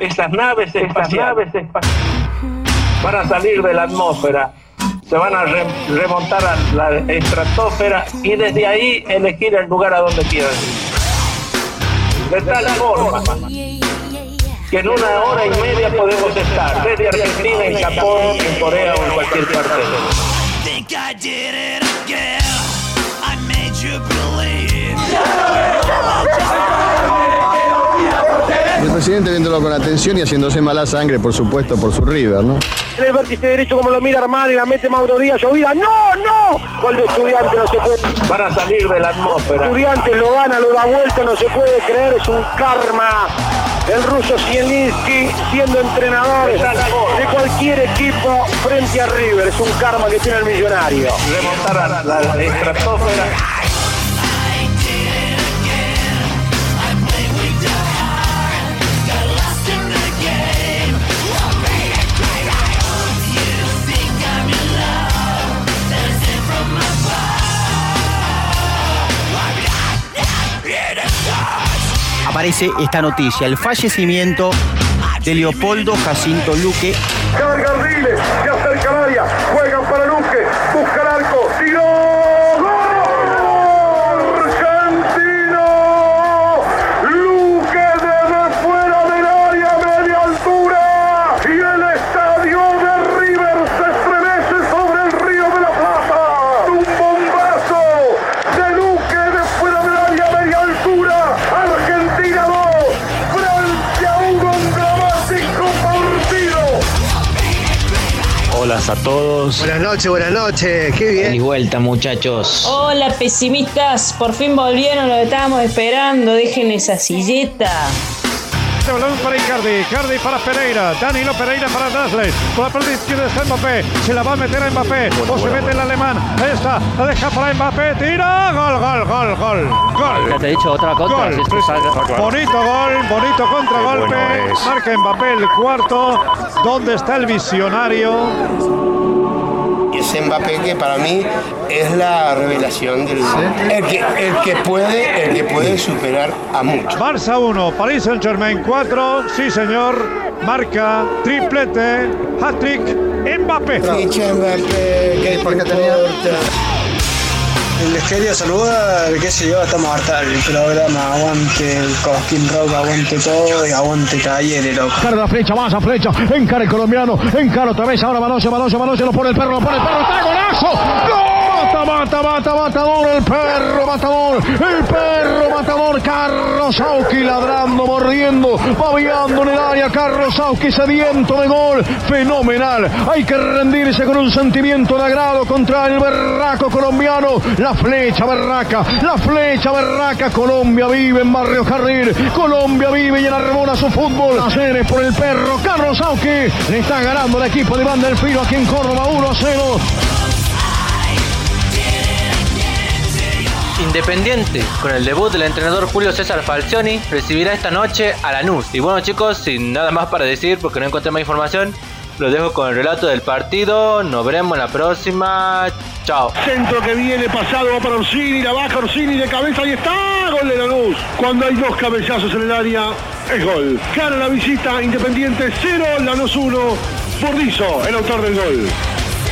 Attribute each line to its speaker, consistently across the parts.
Speaker 1: Estas naves espaciales. van a salir de la atmósfera, se van a remontar a la estratosfera y desde ahí elegir el lugar a donde quieran ir. De tal forma que en una hora y media podemos estar desde Argentina, en Japón, en Corea o en cualquier parte del mundo.
Speaker 2: Presidente viéndolo con atención y haciéndose mala sangre, por supuesto, por su River, ¿no?
Speaker 3: En el vértice derecho como lo mira Armani, la mete Mauro Díaz, llovida. ¡No, no! Gol de estudiante, no se puede.
Speaker 1: Van a salir de la atmósfera.
Speaker 3: Estudiante lo gana, lo da vuelta, no se puede creer, es un karma. El ruso Zielinski siendo entrenador de cualquier equipo frente a River. Es un karma que tiene el millonario.
Speaker 1: Remontar a la, la estratosfera.
Speaker 4: Aparece esta noticia, el fallecimiento de Leopoldo Jacinto Luque.
Speaker 3: Carga Riles, se acerca al área, juegan para
Speaker 5: A todos.
Speaker 6: Buenas noches, buenas noches, qué bien.
Speaker 5: Y vuelta, muchachos.
Speaker 7: Hola pesimistas, por fin volvieron, lo estábamos esperando, dejen esa silleta.
Speaker 8: Este balón para Icardi, Icardi para Pereira, Danilo Pereira para Dasley, por la parte izquierda está Mbappé, se la va a meter a Mbappé, o se mete el alemán, esta, la deja para Mbappé, tira, gol, gol, gol, gol, gol.
Speaker 5: Ya te he dicho otra contra.
Speaker 8: Gol.
Speaker 5: si esto salga-
Speaker 8: Bonito gol, bonito contragolpe,
Speaker 2: bueno es.
Speaker 8: marca Mbappé el cuarto, ¿dónde está el visionario?
Speaker 6: Mbappé que para mí es la revelación del el, que, el que puede, el que puede superar a muchos.
Speaker 8: Barça 1, Paris Saint Germain 4, sí señor, marca, triplete, hat-trick, Mbappé.
Speaker 6: Ficha Mbappé, que
Speaker 2: porque tenía-
Speaker 9: Les quería saludar, qué sé yo, estamos harta del programa, aguante el Cosquín Rock, aguante todo y aguante Talleres, loco.
Speaker 3: Cara la flecha, más flecha, encara el colombiano, encara otra vez, ahora Manoche, Manoche, Manoche, lo pone el perro, lo pone el perro, está golazo, ¡Gol! Mata, mata, mata, matador, el perro, matador, el perro, matador, Carlos Sauki ladrando, mordiendo, babeando en el área, Carlos Sauki sediento de gol, fenomenal, hay que rendirse con un sentimiento de agrado contra el berraco colombiano, la flecha berraca, la flecha berraca, Colombia vive en Barrio Carril, Colombia vive y enarbona su fútbol, hacer por el perro, Carlos Sauki, le está ganando el equipo de Iván del Filo aquí en Córdoba, 1
Speaker 5: Independiente, con el debut del entrenador Julio César Falcioni, recibirá esta noche a Lanús. Y bueno chicos, sin nada más para decir porque no encontré más información, lo dejo con el relato del partido. Nos veremos en la próxima. Chao.
Speaker 3: Centro que viene pasado va para Orsini, la baja Orsini de cabeza y está gol de Lanús. Cuando hay dos cabezazos en el área, es gol. Gana la visita Independiente 0, Lanús 1. Burdizo, el autor del gol.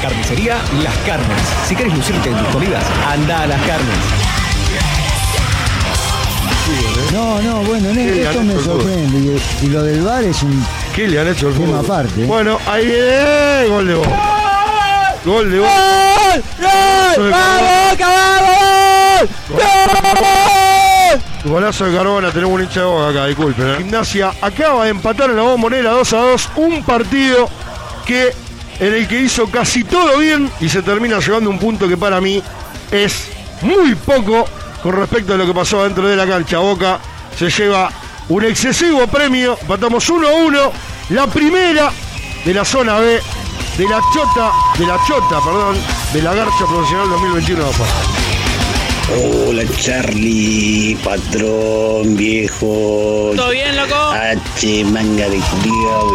Speaker 10: Carnicería Las Carnes. Si quieres lucirte en tus comidas, anda a Las Carnes.
Speaker 11: No, no, bueno, en
Speaker 8: Sí,
Speaker 11: esto me sorprende. Y, y lo del bar es un
Speaker 8: ¿Qué le han hecho al fútbol?
Speaker 11: aparte.
Speaker 8: Bueno, ahí viene gol de gol. Gol de gol. Gol Golazo de Carbona, tenemos un hincha de boca acá, disculpen. ¿eh? Gimnasia acaba de empatar en la bombonera 2 a 2, un partido que en el que hizo casi todo bien y se termina llevando un punto que para mí es muy poco con respecto a lo que pasó dentro de la cancha. Boca se lleva un excesivo premio, empatamos 1 a 1, la primera de la zona B, de la Chota, de la Chota, perdón, de la Garcha Profesional 2021 de Paz.
Speaker 9: Hola Charlie, patrón, viejo.
Speaker 5: ¿Todo bien, loco?
Speaker 9: H, manga de culiao.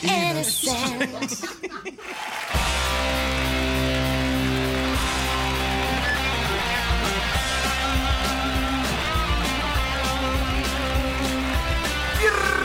Speaker 9: Brrr.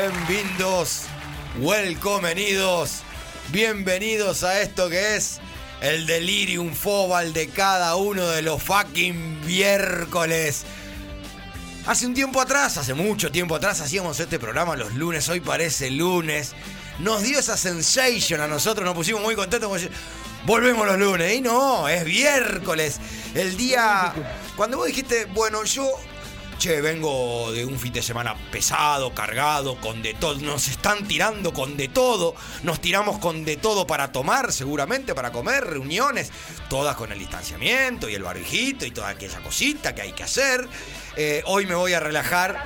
Speaker 12: Bienvenidos, welcomenidos, bienvenidos a esto que es el delirium fobal de cada uno de los fucking miércoles. Hace un tiempo atrás, hace mucho tiempo atrás, hacíamos este programa los lunes, hoy parece lunes. Nos dio esa sensation a nosotros, nos pusimos muy contentos. decir, Volvemos los lunes, y no, es miércoles. El día. Cuando vos dijiste, bueno, yo. Che, vengo de un fin de semana pesado, cargado, con de todo. Nos están tirando con de todo. Nos tiramos con de todo para tomar, seguramente, para comer, reuniones. Todas con el distanciamiento y el barbijito y toda aquella cosita que hay que hacer. Eh, hoy me voy a relajar.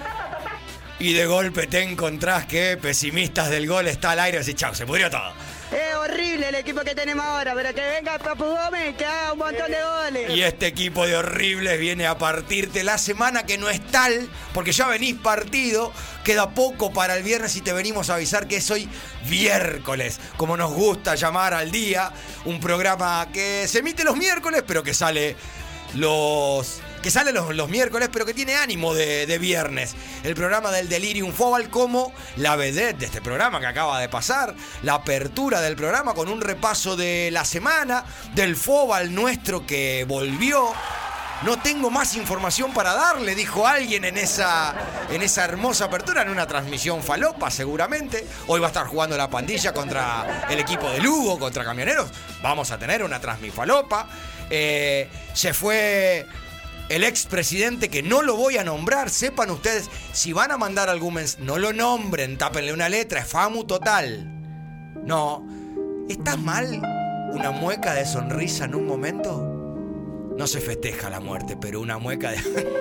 Speaker 12: Y de golpe te encontrás que pesimistas del gol está al aire y decís, chao, se pudrió todo.
Speaker 4: El equipo que tenemos ahora, pero que venga Papu Gómez que haga un montón de goles.
Speaker 12: Y este equipo de horribles viene a partirte la semana que no es tal, porque ya venís partido, queda poco para el viernes y te venimos a avisar que es hoy miércoles, como nos gusta llamar al día, un programa que se emite los miércoles, pero que sale los que sale los, los miércoles, pero que tiene ánimo de, de viernes. El programa del Delirium Fobal como la vedette de este programa que acaba de pasar, la apertura del programa con un repaso de la semana, del Fobal nuestro que volvió. No tengo más información para darle, dijo alguien en esa, en esa hermosa apertura, en una transmisión falopa seguramente. Hoy va a estar jugando la pandilla contra el equipo de Lugo, contra Camioneros. Vamos a tener una transmisión falopa. Eh, se fue el expresidente que no lo voy a nombrar, sepan ustedes, si van a mandar algún mensaje, no lo nombren, tápenle una letra, es FAMU total. No, ¿está mal una mueca de sonrisa en un momento? No se festeja la muerte, pero una mueca de...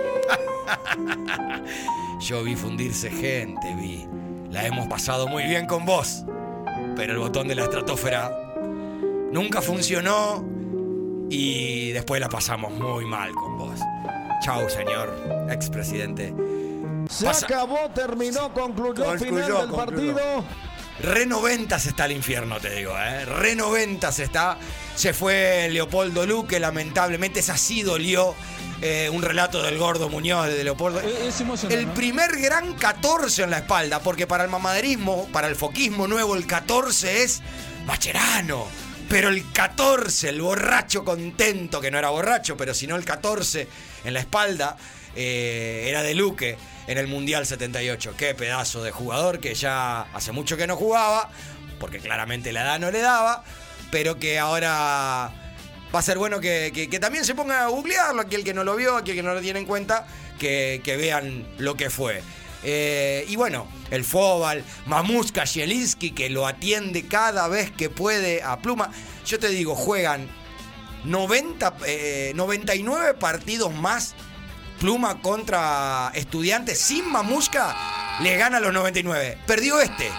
Speaker 12: Yo vi fundirse gente, vi. La hemos pasado muy bien con vos, pero el botón de la estratosfera nunca funcionó y después la pasamos muy mal con vos. Chau, señor expresidente.
Speaker 13: Se
Speaker 12: Pasa-
Speaker 13: acabó, terminó, concluyó,
Speaker 12: Concluyó,
Speaker 13: final del
Speaker 12: concluyó.
Speaker 13: partido.
Speaker 12: Re 90 está el infierno, te digo, ¿eh? Re 90 está. Se fue Leopoldo Luque, lamentablemente. Esa sí dolió. eh, un relato del gordo Muñoz de Leopoldo. el primer gran 14 en la espalda, porque para el mamaderismo, para el foquismo nuevo, el 14 es Macherano. Pero el 14, el borracho contento, que no era borracho, pero sino el 14 en la espalda, eh, era de Luque en el Mundial 78. Qué pedazo de jugador que ya hace mucho que no jugaba, porque claramente la edad no le daba, pero que ahora va a ser bueno que, también se ponga a googlearlo, aquel que no lo vio, aquel que no lo tiene en cuenta, que, que vean lo que fue. Eh, y bueno, el Fobal, Mamuska Zielinski, que lo atiende cada vez que puede a Pluma. Yo te digo, juegan 90, eh, 99 partidos más Pluma contra Estudiantes sin Mamuska, le gana los 99. Perdió este.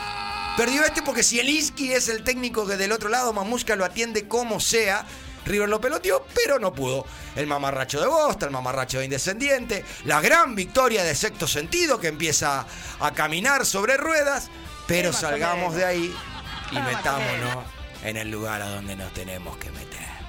Speaker 12: Perdió este porque Zielinski es el técnico que del otro lado Mamuska lo atiende como sea. River lo peloteó, pero no pudo. El mamarracho de Bosta, el mamarracho de Indescendiente, la gran victoria de Sexto Sentido que empieza a caminar sobre ruedas, pero salgamos de ahí y metámonos en el lugar a donde nos tenemos que meter.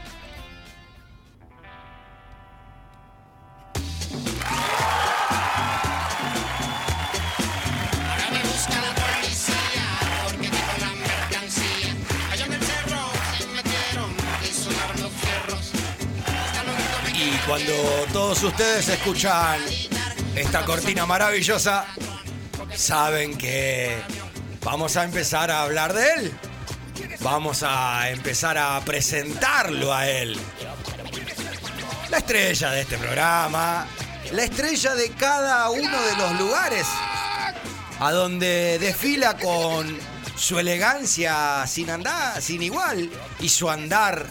Speaker 12: Cuando todos ustedes escuchan esta cortina maravillosa, saben que vamos a empezar a hablar de él. Vamos a empezar a presentarlo a él. La estrella de este programa, la estrella de cada uno de los lugares a donde desfila con su elegancia sin andar, sin igual y su andar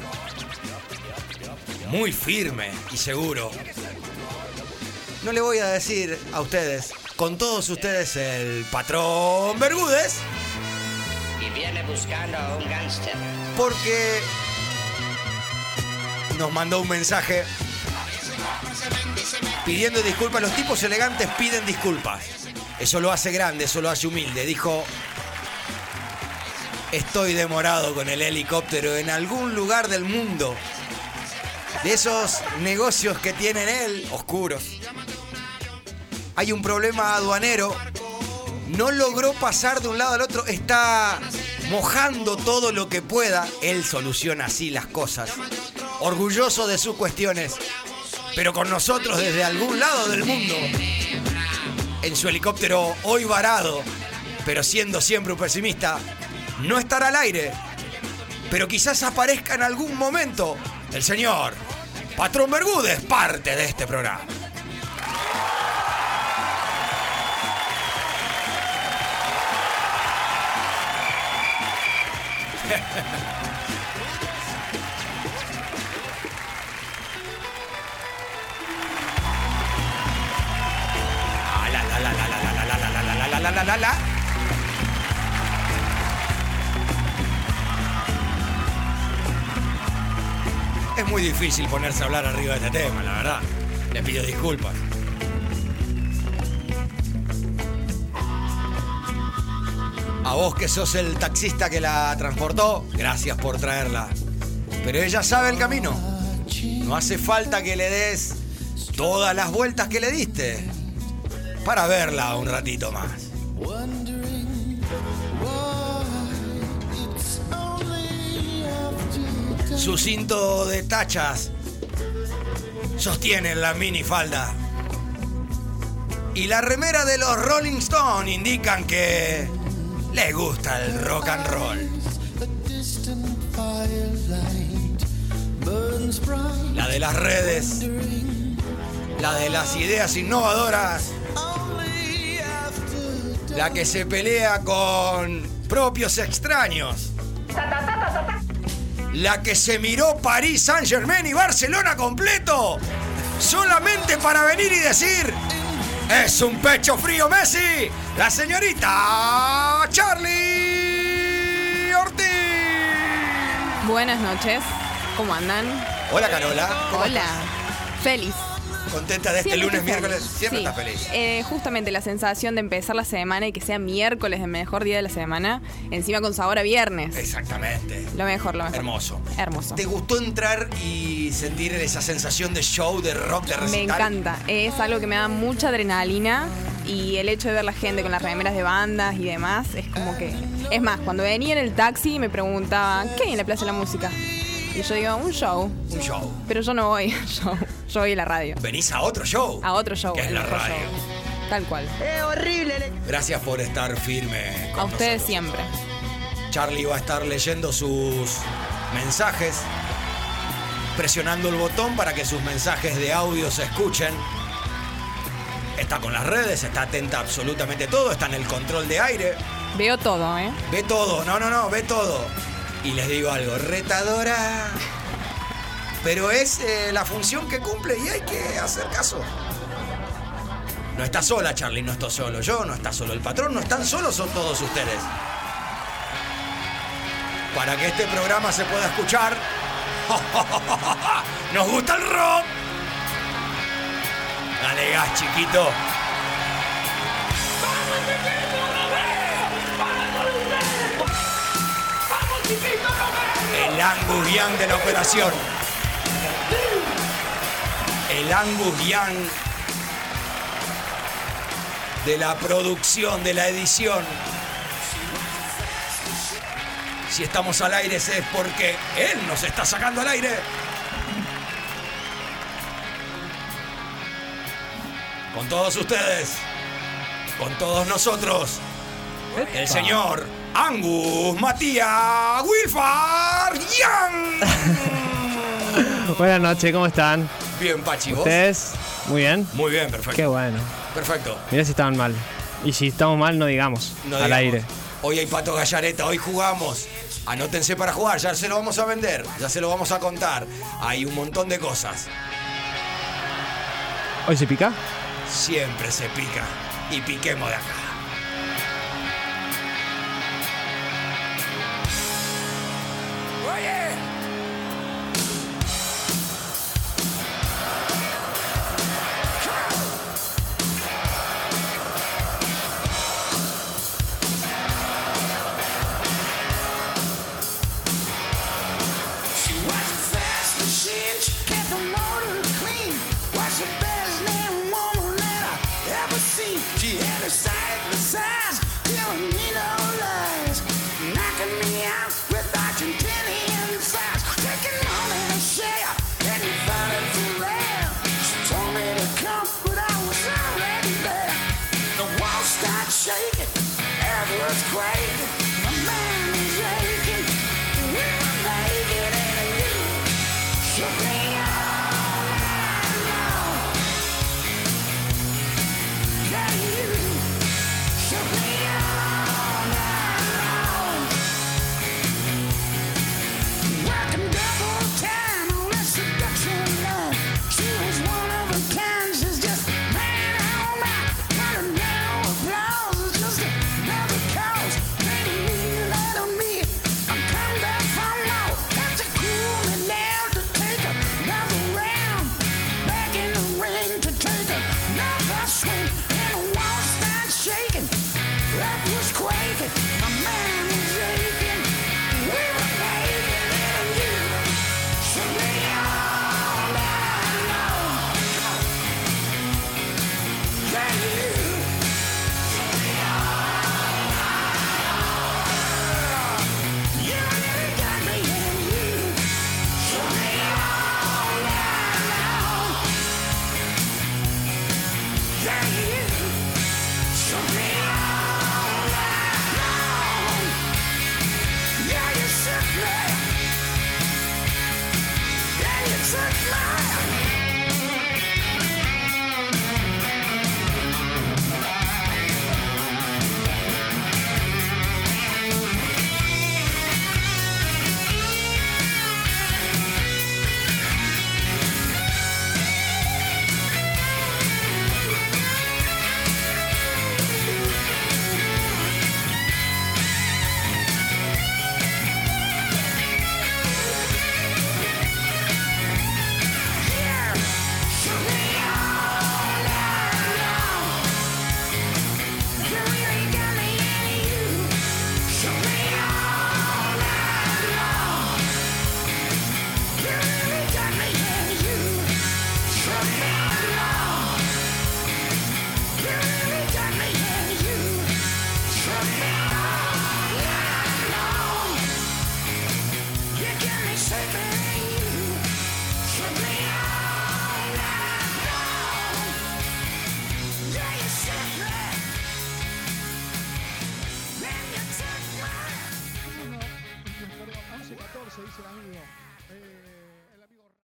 Speaker 12: muy firme y seguro. No le voy a decir a ustedes, con todos ustedes el patrón Bermúdez,
Speaker 14: Y viene buscando a un gángster.
Speaker 12: porque nos mandó un mensaje pidiendo disculpas. Los tipos elegantes piden disculpas. Eso lo hace grande, eso lo hace humilde. Dijo, estoy demorado con el helicóptero en algún lugar del mundo. De esos negocios que tienen él, oscuros. Hay un problema aduanero. no logró pasar de un lado al otro, está mojando todo lo que pueda. Él soluciona así las cosas, orgulloso de sus cuestiones, pero con nosotros desde algún lado del mundo, en su helicóptero hoy varado, pero siendo siempre un pesimista, no estará al aire, pero quizás aparezca en algún momento el señor Patrón Bermúdez, parte de este programa. Ah, la, la, la, la, la, la, la, la, la, la, la, la, Es muy difícil ponerse a hablar arriba de este tema, la verdad. Le pido disculpas. A vos que sos el taxista que la transportó, gracias por traerla. Pero ella sabe el camino. No hace falta que le des todas las vueltas que le diste para verla un ratito más. Su cinto de tachas sostiene la minifalda. Y la remera de los Rolling Stones indican que le gusta el rock and roll. La de las redes, la de las ideas innovadoras, la que se pelea con propios extraños. La que se miró París, Saint Germain y Barcelona completo. Solamente para venir y decir. Es un pecho frío Messi. La señorita Charlie Ortiz.
Speaker 15: Buenas noches, ¿cómo andan?
Speaker 12: Hola Carola. ¿Cómo
Speaker 15: Hola, feliz.
Speaker 12: Contenta de este lunes, miércoles. Siempre
Speaker 15: Sí.
Speaker 12: estás feliz.
Speaker 15: Eh, justamente la sensación de empezar la semana y que sea miércoles el mejor día de la semana, encima con sabor a viernes.
Speaker 12: Exactamente.
Speaker 15: Lo mejor, lo mejor.
Speaker 12: Hermoso.
Speaker 15: Hermoso.
Speaker 12: ¿Te gustó entrar y sentir esa sensación de show, de rock, de
Speaker 15: Me
Speaker 12: recital?
Speaker 15: encanta. Es algo que me da mucha adrenalina y el hecho de ver la gente con las remeras de bandas y demás es como que... Es más, cuando venía en el taxi me preguntaban, ¿qué hay en la Plaza de la Música? Y yo digo, un show.
Speaker 12: Un show.
Speaker 15: Pero yo no voy al show. Yo voy a la radio.
Speaker 12: Venís a otro show.
Speaker 15: A otro show.
Speaker 12: Que es la radio.
Speaker 15: show. Tal cual.
Speaker 4: Es horrible.
Speaker 12: Gracias por estar firme. con
Speaker 15: A ustedes
Speaker 12: nosotros.
Speaker 15: siempre.
Speaker 12: Charlie va a estar leyendo sus mensajes, presionando el botón para que sus mensajes de audio se escuchen. Está con las redes, está atenta a absolutamente todo, está en el control de aire,
Speaker 15: Veo todo, ¿eh?
Speaker 12: ve todo, no, no, no, ve todo. Y les digo algo, retadora. Pero es eh, la función que cumple y hay que hacer caso. No está sola, Charlie, no estoy solo yo, no está solo el patrón, no están solos son todos ustedes. Para que este programa se pueda escuchar, nos gusta el rock. Dale gas, chiquito. El Angus Young de la operación. El Angus Young de la producción, de la edición. Si estamos al aire es porque él nos está sacando al aire. Con todos ustedes, con todos nosotros, el señor Angus Matías Wilfar Young.
Speaker 16: Buenas noches, ¿cómo están?
Speaker 12: Bien, Pachi, ¿vos?
Speaker 16: ¿Ustedes? Muy bien.
Speaker 12: Muy bien, perfecto.
Speaker 16: Qué bueno.
Speaker 12: Perfecto.
Speaker 16: Mirá si estaban mal. Y si estamos mal, no digamos.
Speaker 12: No
Speaker 16: al
Speaker 12: digamos.
Speaker 16: aire.
Speaker 12: Hoy hay Pato Gallareta, hoy jugamos. Anótense para jugar, ya se lo vamos a vender, ya se lo vamos a contar. Hay un montón de cosas.
Speaker 16: ¿Hoy se pica?
Speaker 12: Siempre se pica. Y piquemos de acá.
Speaker 17: the other side of the signs. You
Speaker 13: don't need no